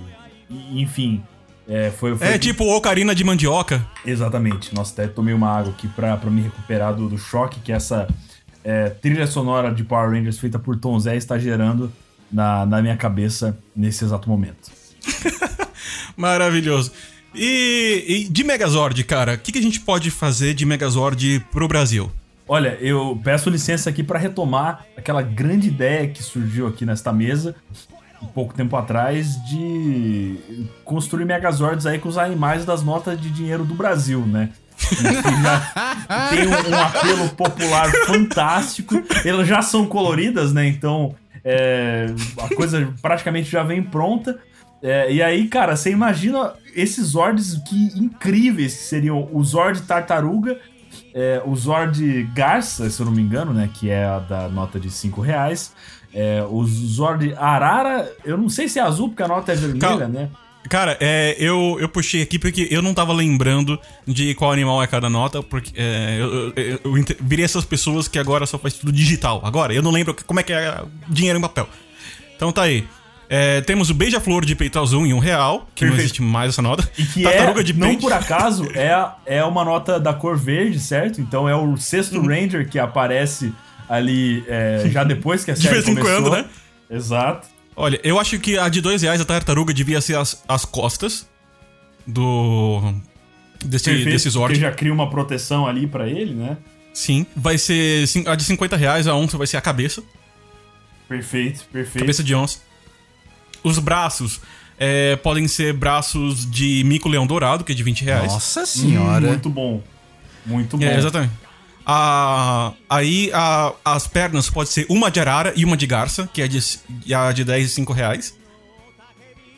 e, enfim. É, foi, foi É tipo ocarina de mandioca. Exatamente. Nossa, até tomei uma água aqui pra, pra me recuperar do, do choque que essa é, trilha sonora de Power Rangers feita por Tom Zé está gerando na, na minha cabeça nesse exato momento. Maravilhoso. E, e de Megazord, cara, o que, que a gente pode fazer de Megazord pro Brasil? Olha, eu peço licença aqui para retomar aquela grande ideia que surgiu aqui nesta mesa pouco tempo atrás de construir Megazords aí com os animais das notas de dinheiro do Brasil, né? Já tem um, um apelo popular fantástico. Elas já são coloridas, né? Então é, a coisa praticamente já vem pronta. É, e aí, cara, você imagina esses Zords que incríveis que seriam o Zord Tartaruga, é, o Zord Garça, se eu não me engano, né? Que é a da nota de 5 reais. É, o Zord Arara, eu não sei se é azul, porque a nota é vermelha, Calma. né? Cara, é, eu, eu puxei aqui porque eu não tava lembrando de qual animal é cada nota, porque é, eu, eu, eu virei essas pessoas que agora só faz tudo digital. Agora, eu não lembro como é que é dinheiro em papel. Então tá aí. É, temos o Beija-Flor de peito azul em um real, que não Perfeito. existe mais essa nota. E que Tartaruga é, de não por acaso, é, é uma nota da cor verde, certo? Então é o sexto Uhum. Ranger que aparece ali é, já depois que a De série vez em começou. quando, né? Exato. Olha, eu acho que a de dois reais a tartaruga devia ser as, as costas do. Desse, Perfeito, desse Zord. Porque já cria uma proteção ali pra ele, né? Sim, vai ser. A de 50 reais, a onça vai ser a cabeça. Perfeito, perfeito. Cabeça de onça. Os braços é, podem ser braços de mico-leão dourado, que é de 20 reais. Nossa Hum, senhora. muito bom. Muito bom. É, exatamente. A, aí a- as pernas pode ser uma de arara e uma de garça, que é de, a de 10 e 5 reais.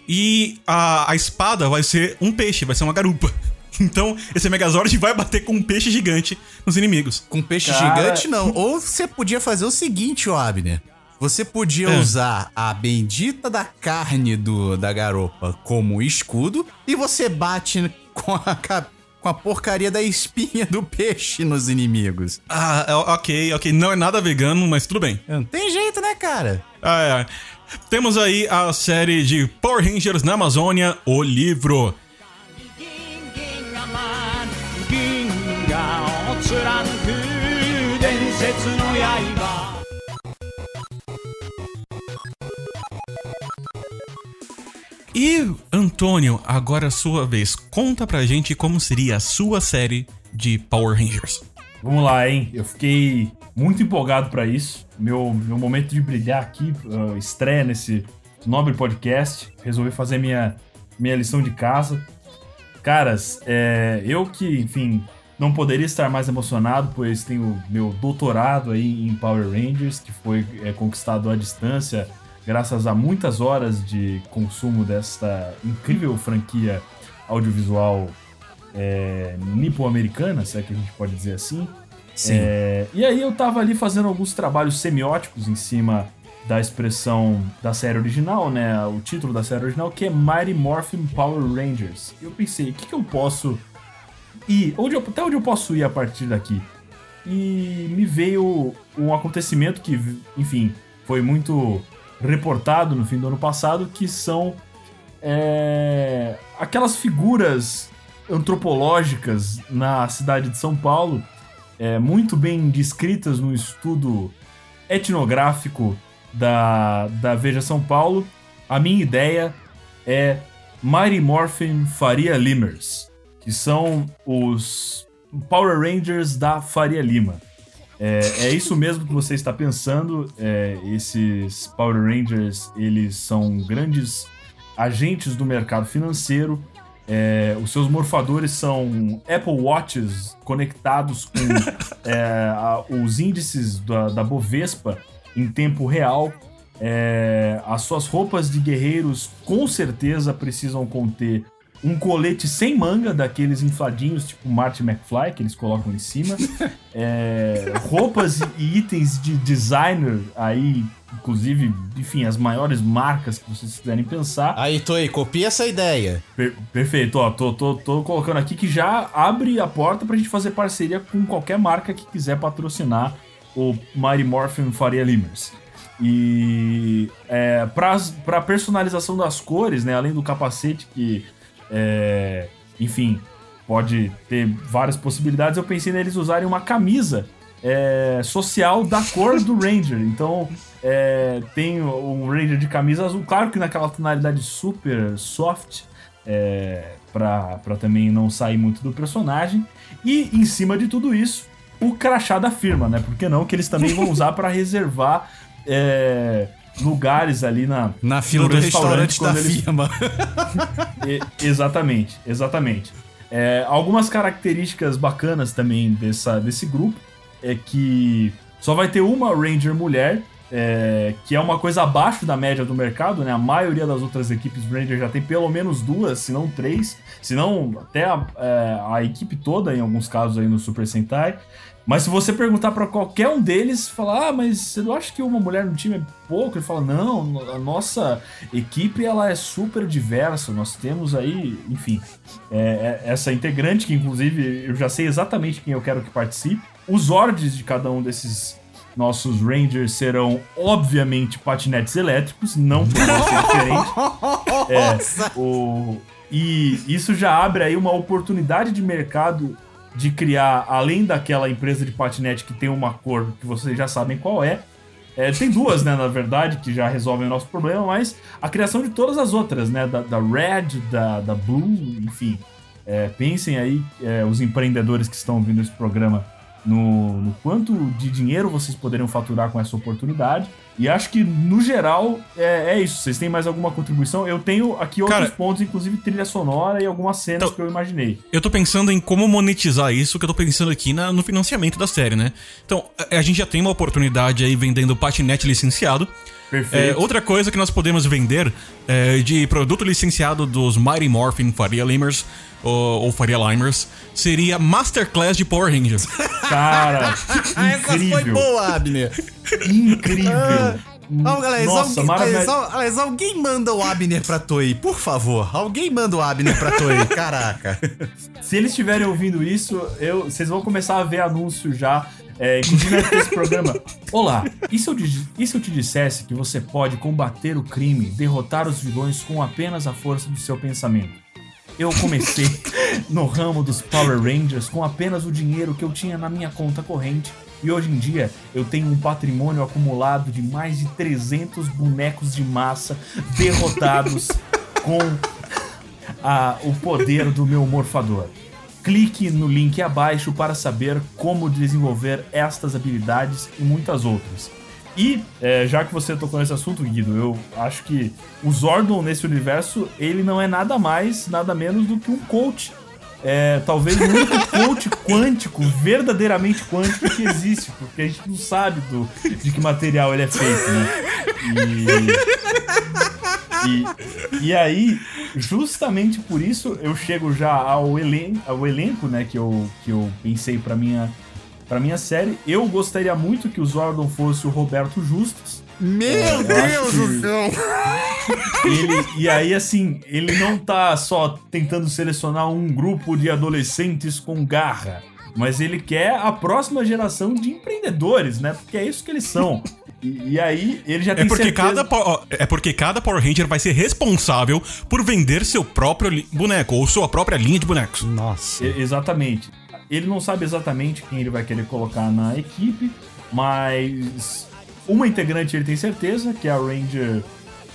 E a, a espada vai ser um peixe, vai ser uma garupa. Então, esse Megazord vai bater com um peixe gigante nos inimigos. Com peixe Cara- gigante, não. Ou você podia fazer o seguinte, ô Abner. Você podia É. usar a bendita da carne do, da garopa como escudo e você bate com a, com a porcaria da espinha do peixe nos inimigos. Ah, é, ok, ok. Não é nada vegano, mas tudo bem. Não tem jeito, né, cara? Ah, é. Temos aí a série de Power Rangers na Amazônia, o livro. 銀 E, Antônio, agora é a sua vez. Conta pra gente como seria a sua série de Power Rangers. Vamos lá, hein? Eu fiquei muito empolgado pra isso. Meu, meu momento de brilhar aqui, uh, estreia nesse nobre podcast. Resolvi fazer minha, minha lição de casa. Caras, é, eu que, enfim, não poderia estar mais emocionado, pois tenho meu doutorado aí em Power Rangers, que foi é, conquistado à distância, graças a muitas horas de consumo desta incrível franquia audiovisual é, nipo-americana, se é que a gente pode dizer assim. Sim. É, e aí eu tava ali fazendo alguns trabalhos semióticos em cima da expressão da série original, né? O título da série original, que é Mighty Morphin Power Rangers. E eu pensei, o que, que eu posso ir? Onde eu- até onde eu posso ir a partir daqui? E me veio um acontecimento que, enfim, foi muito reportado no fim do ano passado, que são é, aquelas figuras antropológicas na cidade de São Paulo, é, muito bem descritas no estudo etnográfico da, da Veja São Paulo. A minha ideia é Mighty Morphin Faria Limers, que são os Power Rangers da Faria Lima. É, é isso mesmo que você está pensando. é, esses Power Rangers, eles são grandes agentes do mercado financeiro. É, os seus morfadores são Apple Watches conectados com é, a- os índices da, da Bovespa em tempo real. É, as suas roupas de guerreiros com certeza precisam conter um colete sem manga, daqueles infladinhos, tipo Marty McFly, que eles colocam em cima. É, roupas e itens de designer aí, inclusive, enfim, as maiores marcas que vocês quiserem pensar. Aí, Toei, copia essa ideia. Per- perfeito, ó, tô, tô, tô colocando aqui que já abre a porta pra gente fazer parceria com qualquer marca que quiser patrocinar o Mighty Morphin Faria Limers. E é, pra personalização das cores, né, além do capacete que, é, enfim, pode ter várias possibilidades, eu pensei neles usarem uma camisa é, social da cor do Ranger. Então, é, tem um Ranger de camisa azul, claro que naquela tonalidade super soft, é, pra, pra também não sair muito do personagem. E em cima de tudo isso, o crachá da firma, né? Por que não? Que eles também vão usar pra reservar é, lugares ali na, Na fila do restaurante, da quando eles- e- exatamente, exatamente. É, algumas características bacanas também dessa, desse grupo é que só vai ter uma Ranger mulher, é, que é uma coisa abaixo da média do mercado, né? A maioria das outras equipes Ranger já tem pelo menos duas, se não três, se não até a, é, a equipe toda, em alguns casos aí no Super Sentai. Mas se você perguntar pra qualquer um deles, falar, ah, mas você não acha que uma mulher no time é pouco? Ele fala, não, a nossa equipe ela é super diversa, nós temos aí, enfim, é, é, essa integrante, que inclusive eu já sei exatamente quem eu quero que participe. Os ordens de cada um desses nossos Rangers serão, obviamente, patinetes elétricos, não poderia ser diferente. É, o, e isso já abre aí uma oportunidade de mercado de criar, além daquela empresa de patinete que tem uma cor que vocês já sabem qual é. é, tem duas, né, na verdade, que já resolvem o nosso problema, mas a criação de todas as outras, né, da, da Red, da, da Blue, enfim. É, pensem aí, é, os empreendedores que estão ouvindo esse programa no, no quanto de dinheiro vocês poderiam faturar com essa oportunidade. E acho que, no geral, é, é isso. Vocês têm mais alguma contribuição? Eu tenho aqui outros Cara- pontos, inclusive trilha sonora e algumas cenas Então- que eu imaginei. Eu tô pensando em como monetizar isso, que eu tô pensando aqui na- no financiamento da série, né? Então, a, a gente já tem uma oportunidade aí vendendo patinete licenciado. É, outra coisa que nós podemos vender é, de produto licenciado dos Mighty Morphin Faria Limers ou, ou Faria Limers seria Masterclass de Power Rangers. Cara, Ah, essa foi incrível. boa, Abner. Incrível. Vamos, galera, Nossa, alguém, alguém manda o Abner pra Toei, por favor. Alguém manda o Abner pra Toei, caraca. Se eles estiverem ouvindo isso, eu, vocês vão começar a ver anúncio já. É, inclusive nesse programa. Olá, e se, eu, e se eu te dissesse que você pode combater o crime, derrotar os vilões com apenas a força do seu pensamento? Eu comecei no ramo dos Power Rangers com apenas o dinheiro que eu tinha na minha conta corrente. E hoje em dia eu tenho um patrimônio acumulado de mais de 300 bonecos de massa derrotados com a- o poder do meu morfador. Clique no link abaixo para saber como desenvolver estas habilidades e muitas outras. E, é, já que você tocou nesse assunto, Guido, eu acho que o Zordon nesse universo, ele não é nada mais, nada menos do que um coach. É, talvez o único coach quântico, verdadeiramente quântico que existe, porque a gente não sabe do, de que material ele é feito, né? E, e, e aí, justamente por isso, eu chego já ao, elen ao elenco, né, que eu, que eu pensei pra minha, pra minha série. Eu gostaria muito que o Zordon fosse o Roberto Justus. Meu eu Deus do céu. Ele, e aí, assim, ele não tá só tentando selecionar um grupo de adolescentes com garra, mas ele quer a próxima geração de empreendedores, né? Porque é isso que eles são. E, e aí, ele já É tem porque, certeza... cada, é porque cada Power Ranger vai ser responsável por vender seu próprio boneco ou sua própria linha de bonecos. Nossa. E- Exatamente. Ele não sabe exatamente quem ele vai querer colocar na equipe, mas uma integrante ele tem certeza, que é a Ranger.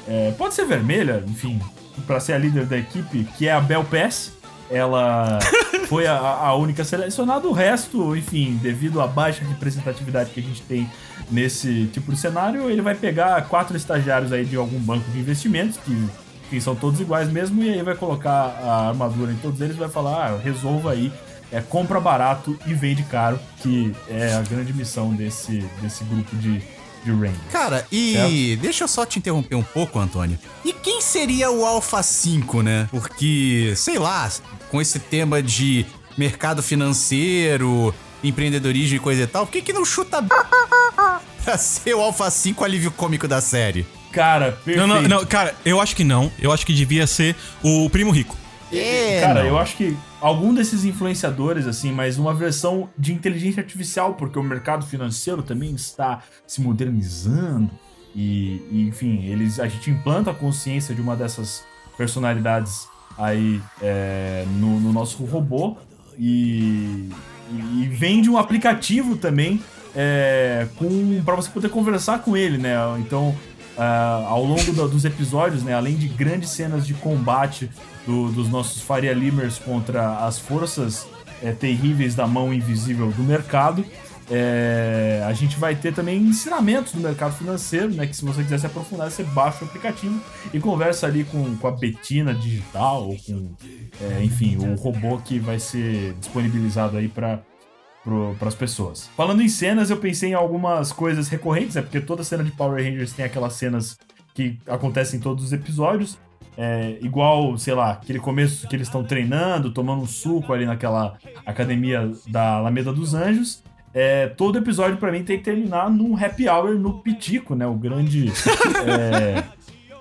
É, pode ser vermelha, enfim, pra ser a líder da equipe, que é a Bel Pass. Ela foi a, a única selecionada, o resto, enfim, devido à baixa representatividade que a gente tem nesse tipo de cenário, ele vai pegar quatro estagiários aí de algum banco de investimentos, que, que são todos iguais mesmo, e aí vai colocar a armadura em todos eles e vai falar, ah, resolva aí, é, compra barato e vende caro, que é a grande missão desse, desse grupo de, de Rangers. Cara, e deixa eu só te interromper um pouco, Antônio. E quem seria o Alpha 5, né? Porque, sei lá, com esse tema de mercado financeiro, empreendedorismo e coisa e tal, por que, que não chuta pra ser o Alpha 5 alívio cômico da série? Cara, perfeito. Não, não, não, cara, eu acho que não. Eu acho que devia ser o Primo Rico. É, Cara, não. eu acho que algum desses influenciadores, assim, mas uma versão de inteligência artificial, porque o mercado financeiro também está se modernizando. E, e, enfim, eles, a gente implanta a consciência de uma dessas personalidades aí é, no, no nosso robô e, e, e vende um aplicativo também é, para você poder conversar com ele, né? Então, ah, ao longo do- dos episódios, né, além de grandes cenas de combate do- dos nossos Faria Limers contra as forças é, terríveis da mão invisível do mercado, é, a gente vai ter também ensinamentos do mercado financeiro, né? Que se você quiser se aprofundar, você baixa o aplicativo e conversa ali com, com a Betina digital, ou com, é, enfim, o robô que vai ser disponibilizado aí para para as pessoas. Falando em cenas, eu pensei em algumas coisas recorrentes, né? Porque toda cena de Power Rangers tem aquelas cenas que acontecem em todos os episódios. É, igual, sei lá, aquele começo que eles estão treinando, tomando um suco ali naquela academia da Alameda dos Anjos. É, todo episódio, pra mim, tem que terminar num happy hour no Pitico, né? O grande. é,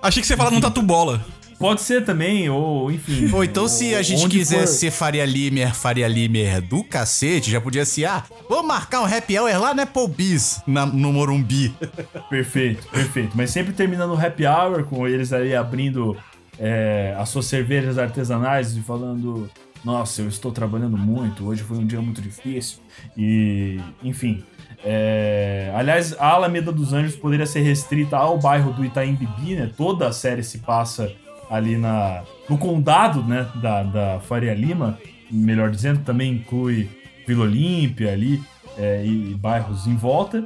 Achei que você ia falar num tatu bola. Pode ser também, ou enfim. Ou então, se a gente quiser for. ser Faria Limer, Faria Limer do cacete, já podia ser, ah, vamos marcar um happy hour lá no Applebee's, na, no Morumbi. Perfeito, perfeito. Mas sempre terminando o happy hour, com eles aí abrindo é, as suas cervejas artesanais e falando: Nossa, eu estou trabalhando muito, hoje foi um dia muito difícil. E, enfim. é, aliás, a Alameda dos Anjos poderia ser restrita ao bairro do Itaim Bibi, né? Toda a série se passa ali na, no condado né, da, da Faria Lima, melhor dizendo, também inclui Vila Olímpia ali. é, e, e bairros em volta.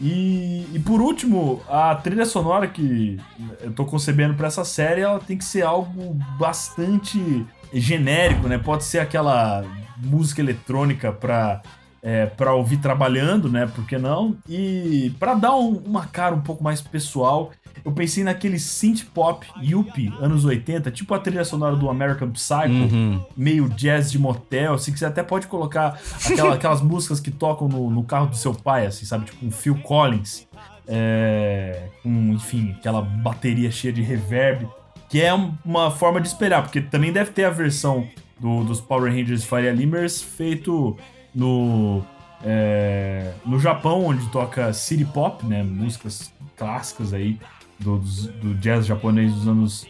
E, e por último, a trilha sonora que eu tô concebendo pra essa série, ela tem que ser algo bastante genérico, né? Pode ser aquela música eletrônica pra, é, pra ouvir trabalhando, né? Por que não? E pra dar um- uma cara um pouco mais pessoal, eu pensei naquele synth pop yuppie anos 80, tipo a trilha sonora do American Psycho, Uhum. meio jazz de motel, assim, que você até pode colocar aquela- aquelas músicas que tocam no, no carro do seu pai, assim, sabe? Tipo um Phil Collins, é, com, enfim, aquela bateria cheia de reverb, que é um- uma forma de espelhar, porque também deve ter a versão do- dos Power Rangers Fire Limers feito no, é, no Japão, onde toca City Pop, né? Músicas clássicas aí do, do jazz japonês dos anos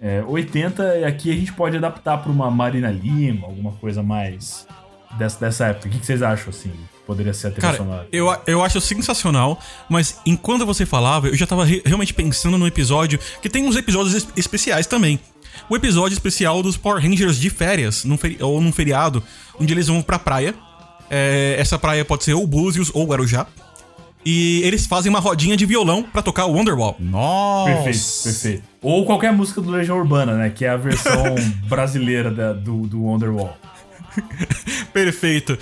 é, 80, e aqui a gente pode adaptar para uma Marina Lima, alguma coisa mais dessa, dessa época. O que, que vocês acham, assim? Poderia ser a trilha Cara, sonora? eu, eu acho sensacional, mas enquanto você falava, eu já tava re- realmente pensando no episódio, que tem uns episódios es- especiais também. O episódio especial dos Power Rangers de férias, num ou num feriado, onde eles vão pra praia. É, essa praia pode ser ou Búzios ou Guarujá. E eles fazem uma rodinha de violão pra tocar o Wonderwall. Nossa. Perfeito, perfeito. Ou qualquer música do Legião Urbana, né? Que é a versão brasileira da- do, do Wonderwall. Perfeito.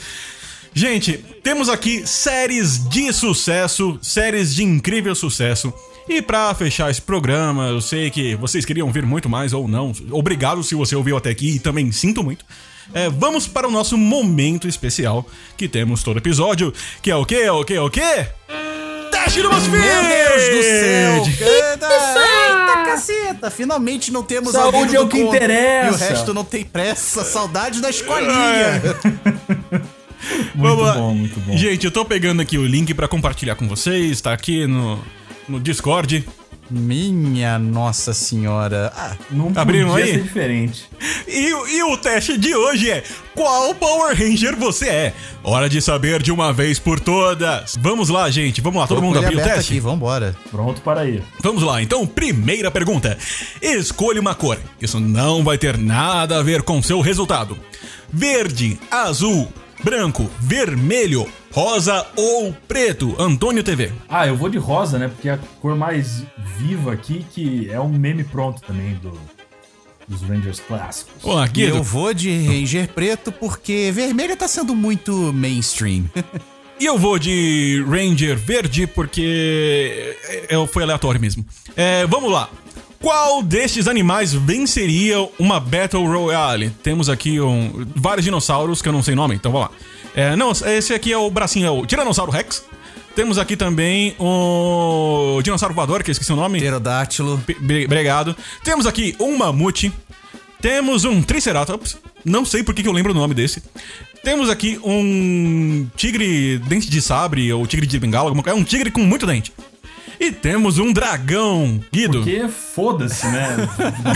Gente, temos aqui séries de sucesso, séries de incrível sucesso. E pra fechar esse programa, eu sei que vocês queriam ver muito mais ou não. Obrigado se você ouviu até aqui e também sinto muito. É, vamos para o nosso momento especial que temos todo episódio, que é o quê? É o quê? É o quê? Teste do BuzzFeed! Meu Deus do céu! Eita, eita caceta! Finalmente não temos Saúde é o que conto. interessa. E o resto não tem pressa. Saudades da escolinha. Muito Vamos lá. bom, muito bom. Gente, eu tô pegando aqui o link pra compartilhar com vocês, tá aqui no, no Discord. Minha nossa senhora. Ah, Não Abriram podia aí? ser diferente. E, o- e o teste de hoje é: qual Power Ranger você é? Hora de saber de uma vez por todas. Vamos lá, gente. Vamos lá, todo tô mundo abriu o teste? aqui, vambora. Pronto para ir. Vamos lá, então, primeira pergunta. Escolha uma cor. Isso não vai ter nada a ver com seu resultado. Verde, azul, branco, vermelho, rosa ou preto. Antônio TV. Ah, eu vou de rosa, né? Porque é a cor mais viva aqui, que é um meme pronto também do, dos Rangers clássicos. Olá, Guido. eu vou de Ranger preto porque vermelho tá sendo muito mainstream. E eu vou de Ranger verde porque é, é- foi aleatório mesmo. É, vamos lá. Qual destes animais venceria uma Battle Royale? Temos aqui um- vários dinossauros que eu não sei nome, então vamos lá. É, não, esse aqui é o bracinho, é o Tiranossauro Rex. Temos aqui também o Dinossauro Voador, que eu esqueci o nome. Pterodátilo. Obrigado. Temos aqui um mamute. Temos um Triceratops. Não sei por que que eu lembro o nome desse. Temos aqui um tigre dente de sabre ou tigre de bengala, alguma coisa. É um tigre com muito dente. E temos um dragão, Guido. Porque foda-se, né?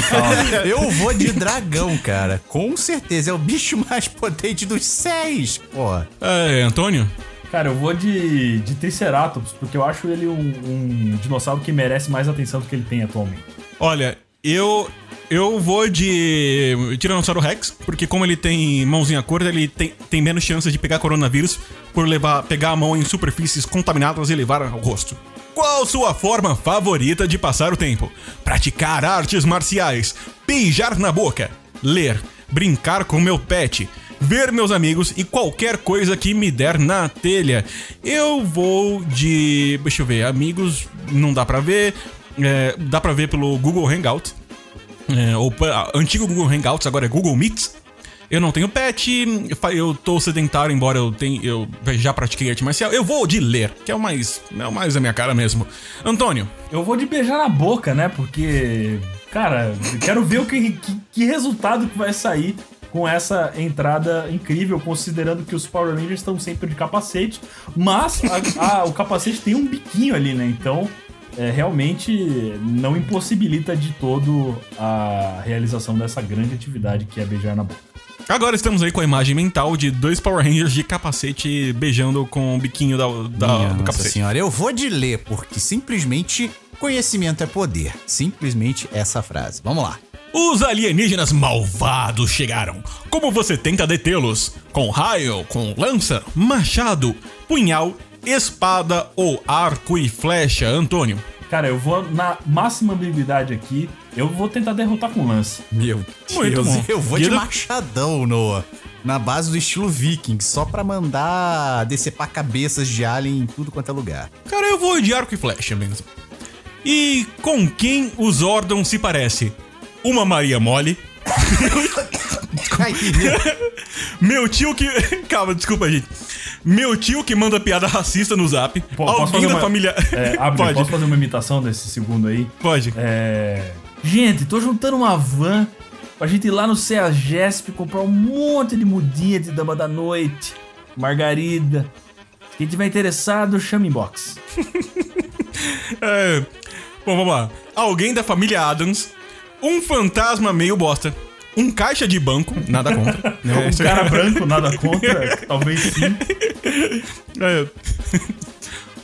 Eu vou de dragão, cara. Com certeza. É o bicho mais potente dos seis. Pô. É, Antônio? Cara, eu vou de, de Triceratops, porque eu acho ele um, um dinossauro que merece mais atenção do que ele tem atualmente. Olha, eu eu vou de Tiranossauro Rex, porque como ele tem mãozinha curta, ele tem, tem menos chances de pegar coronavírus por levar pegar a mão em superfícies contaminadas e levar ao rosto. Qual sua forma favorita de passar o tempo? Praticar artes marciais, beijar na boca, ler, brincar com meu pet, ver meus amigos e qualquer coisa que me der na telha. Eu vou de. Deixa eu ver, amigos não dá pra ver. é, dá pra ver pelo Google Hangout. É, ou antigo Google Hangouts, agora é Google Meets. Eu não tenho pet, eu tô sedentário, embora eu tenha, eu já pratiquei arte marcial. Eu vou de ler, que é o mais, é o mais a minha cara mesmo. Antônio, Eu vou de beijar na boca, né? Porque, cara, quero ver o que, que, que resultado que vai sair com essa entrada incrível, considerando que os Power Rangers estão sempre de capacete, mas a- a- o capacete tem um biquinho ali, né? Então, é, realmente não impossibilita de todo a realização dessa grande atividade que é beijar na boca. Agora estamos aí com a imagem mental de dois Power Rangers de capacete beijando com o biquinho da, da- Minha do nossa capacete. senhora. Eu vou de ler porque simplesmente conhecimento é poder. Simplesmente essa frase. Vamos lá. Os alienígenas malvados chegaram. Como você tenta detê-los? Com raio, com lança, machado, punhal, espada ou arco e flecha, Antônio? Cara, eu vou na máxima habilidade aqui. Eu vou tentar derrotar com lance. Meu Muito Deus, bom. eu vou de Guido? machadão, Noah. Na base do estilo viking, só pra mandar decepar cabeças de alien em tudo quanto é lugar. Cara, eu vou de arco e flecha mesmo. E com quem o Zordon se parece? Uma Maria Mole. Ai, Meu tio que. Calma, desculpa, gente. Meu tio que manda piada racista no zap. Pô, posso Alguém da uma- família. É, Abner, Pode, posso fazer uma imitação desse segundo aí? pode. É. Gente, tô juntando uma van pra gente ir lá no CEAGESP comprar um monte de mudinha de dama da noite, margarida. Quem tiver interessado, chame inbox. É, Bom, vamos lá. Alguém da família Adams. Um fantasma meio bosta. Um caixa de banco. Nada contra. né? Um cara branco, nada contra, talvez sim. É.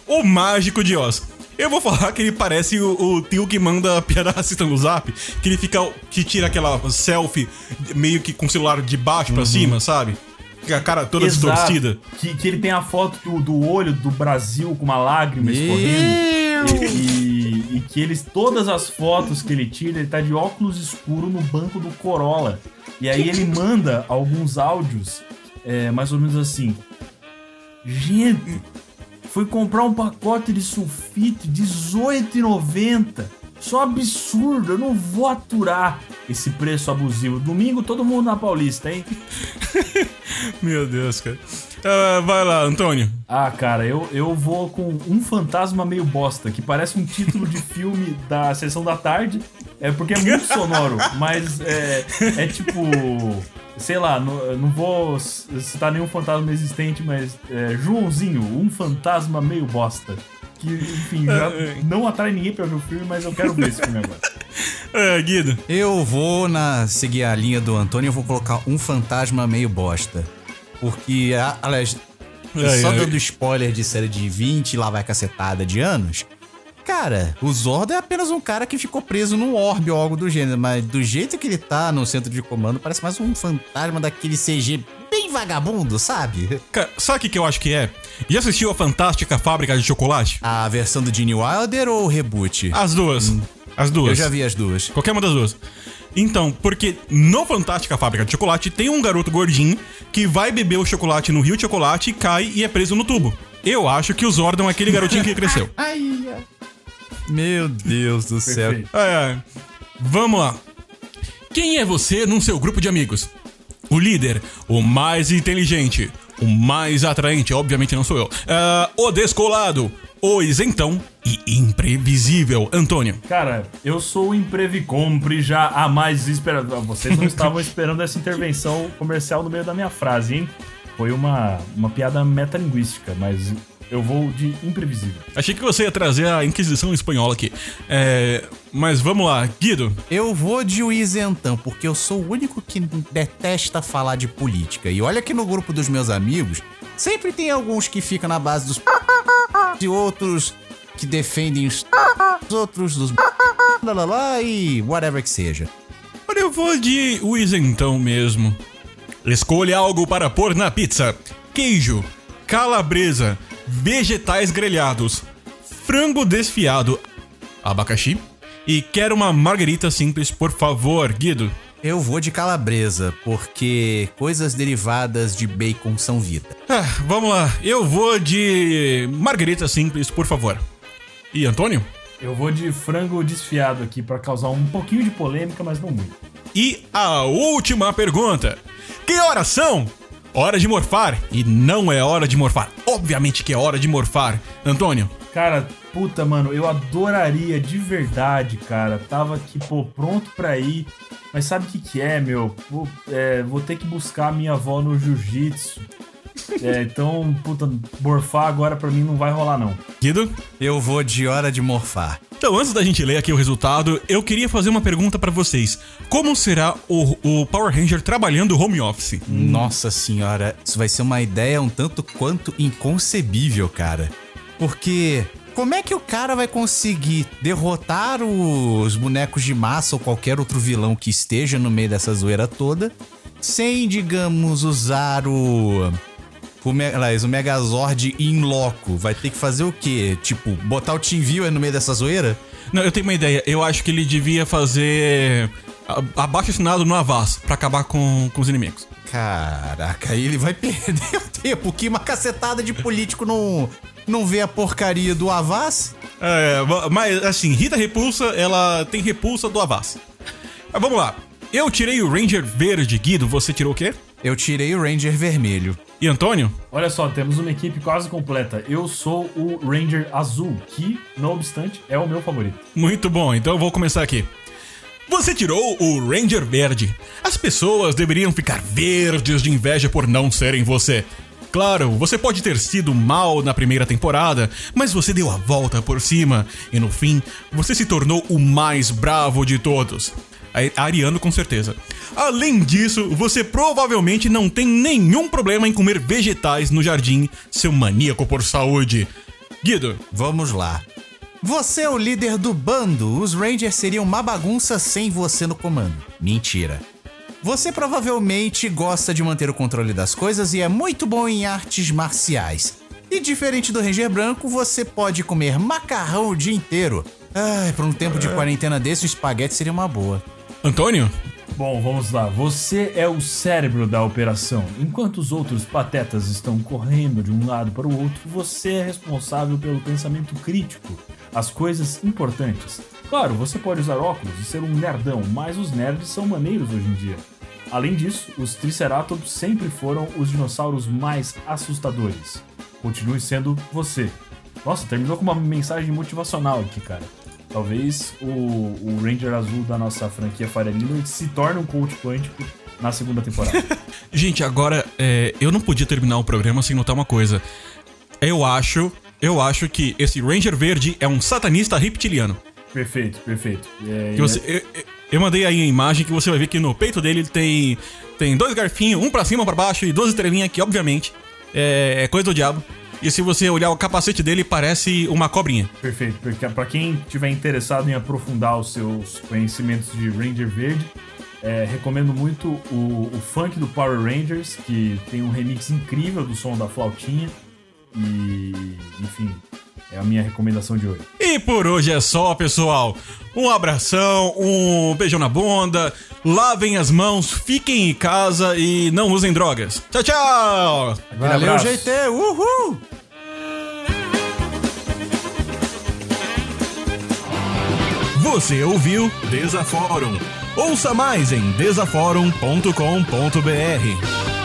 o mágico de Oz. Eu vou falar que ele parece o, o tio que manda piada racista no zap. Que ele fica. que tira aquela selfie meio que com o celular de baixo pra cima, sabe? A cara toda distorcida. Que, que ele tem a foto do, do olho do Brasil com uma lágrima escorrendo. E, e- e que eles, todas as fotos que ele tira, ele tá de óculos escuro no banco do Corolla. E aí ele manda alguns áudios, é, mais ou menos assim. Gente, fui comprar um pacote de sulfite R$18,90. Só absurdo, eu não vou aturar esse preço abusivo. Domingo todo mundo na Paulista, hein? Meu Deus, cara. Ah, vai lá, Antônio. Ah, cara, eu, eu vou com Um Fantasma Meio Bosta, que parece um título de filme da Sessão da Tarde. É porque é muito sonoro, mas é, é tipo. Sei lá, não, não vou citar nenhum fantasma existente, mas é, Joãozinho, um fantasma meio bosta. Que, enfim, já não atrai ninguém pra ver o filme, mas eu quero ver esse filme agora. É, Guido. Eu vou na seguir a linha do Antônio, eu vou colocar um fantasma meio bosta. Porque, aliás, Ai, só ai. dando spoiler de série de 20, lá vai cacetada de anos. Cara, o Zordon é apenas um cara que ficou preso num orbe ou algo do gênero, mas do jeito que ele tá no centro de comando, parece mais um fantasma daquele CG bem vagabundo, sabe? Cara, sabe o que, que eu acho que é? Já assistiu a Fantástica Fábrica de Chocolate? A versão do Gene Wilder ou o reboot? As duas. As duas. Eu já vi as duas. Qualquer uma das duas. Então, porque no Fantástica Fábrica de Chocolate tem um garoto gordinho que vai beber o chocolate no rio de chocolate, cai e é preso no tubo. Eu acho que o Zordon é aquele garotinho que cresceu. Ai, ai. Meu Deus do céu. É, é. Vamos lá. Quem é você num seu grupo de amigos? O líder, o mais inteligente, o mais atraente, obviamente não sou eu. Ah, o descolado, o isentão e imprevisível, Antônio. Cara, eu sou o Imprevicompre já há mais esperado. Vocês não estavam esperando essa intervenção comercial no meio da minha frase, hein? Foi uma, uma piada metalinguística, mas eu vou de imprevisível. Achei que você ia trazer a Inquisição espanhola aqui. É, mas vamos lá, Guido. Eu vou de o isentão, porque eu sou o único que detesta falar de política. E olha que no grupo dos meus amigos, sempre tem alguns que ficam na base dos e outros que defendem os outros dos lá, lá, lá, e whatever que seja. Olha, eu vou de o isentão mesmo. Escolha algo para pôr na pizza: queijo, calabresa, vegetais grelhados, frango desfiado, abacaxi e quero uma margarita simples, por favor, Guido. Eu vou de calabresa, porque coisas derivadas de bacon são vida. Ah, vamos lá, eu vou de margarita simples, por favor. E Antônio? Eu vou de frango desfiado aqui pra causar um pouquinho de polêmica, mas não muito. E a última pergunta: Que horas são? Hora de morfar. E não é hora de morfar. Obviamente que é hora de morfar. Antônio, Cara, puta, mano, eu adoraria de verdade, cara. Tava aqui, pô, pronto pra ir. Mas sabe o que que é, meu? Pô, é, vou ter que buscar a minha avó no jiu-jitsu. É, então, puta, morfar agora pra mim não vai rolar, não. Guido? Eu vou de hora de morfar. Então, antes da gente ler aqui o resultado, eu queria fazer uma pergunta pra vocês. Como será o, o Power Ranger trabalhando home office? Nossa senhora, isso vai ser uma ideia um tanto quanto inconcebível, cara. Porque Como é que o cara vai conseguir derrotar os bonecos de massa ou qualquer outro vilão que esteja no meio dessa zoeira toda sem, digamos, usar o. O, aliás, o Megazord in loco? Vai ter que fazer o quê? Tipo, botar o Team Viewer no meio dessa zoeira? Não, eu tenho uma ideia. Eu acho que ele devia fazer abaixo assinado no Avaz pra acabar com, com os inimigos. Caraca, aí ele vai perder o tempo. Que uma cacetada de político não, não vê a porcaria do Avaz? É, mas assim, Rita Repulsa, ela tem repulsa do Avaz. Mas vamos lá. Eu tirei o Ranger Verde, Guido, você tirou o quê? Eu tirei o Ranger vermelho. E Antônio? Olha só, temos uma equipe quase completa. Eu sou o Ranger Azul, que, não obstante, é o meu favorito. Muito bom, então eu vou começar aqui. Você tirou o Ranger Verde. As pessoas deveriam ficar verdes de inveja por não serem você. Claro, você pode ter sido mal na primeira temporada, mas você deu a volta por cima e no fim você se tornou o mais bravo de todos. A- Ariano, com certeza. Além disso, você provavelmente não tem nenhum problema em comer vegetais no jardim, seu maníaco por saúde. Guido, Vamos lá. Você é o líder do bando. Os Rangers seriam uma bagunça sem você no comando. Mentira. Você provavelmente gosta de manter o controle das coisas e é muito bom em artes marciais. E diferente do Ranger Branco, você pode comer macarrão o dia inteiro. Ai, por um tempo de quarentena desse, o espaguete seria uma boa. Antônio? Bom, vamos lá. Você é o cérebro da operação. Enquanto os outros patetas estão correndo de um lado para o outro, você é responsável pelo pensamento crítico, as coisas importantes. Claro, você pode usar óculos e ser um nerdão, mas os nerds são maneiros hoje em dia. Além disso, os Triceratops sempre foram os dinossauros mais assustadores. Continue sendo você. Nossa, terminou com uma mensagem motivacional aqui, cara. Talvez o, o Ranger Azul da nossa franquia Fire Emblem se torne um coach quântico na segunda temporada. Gente, agora, é, eu não podia terminar o programa sem notar uma coisa. Eu acho, eu acho que esse Ranger Verde é um satanista reptiliano. perfeito, perfeito. É, você, eu, eu- eu mandei aí a imagem que você vai ver que no peito dele ele tem, tem dois garfinhos, um pra cima, um pra baixo e duas estrelinhas que, obviamente, é, é coisa do diabo. E se você olhar o capacete dele, parece uma cobrinha. Perfeito, porque pra quem tiver interessado em aprofundar os seus conhecimentos de Ranger Verde, é, recomendo muito o, o funk do Power Rangers, que tem um remix incrível do som da flautinha. E, enfim, é a minha recomendação de hoje. E por hoje é só, pessoal. Um abração, um beijão na bunda, lavem as mãos, fiquem em casa e não usem drogas. Tchau, tchau! Valeu, abraço. GT! Uhul! Você ouviu Desaforum. Ouça mais em desaforum.com.br.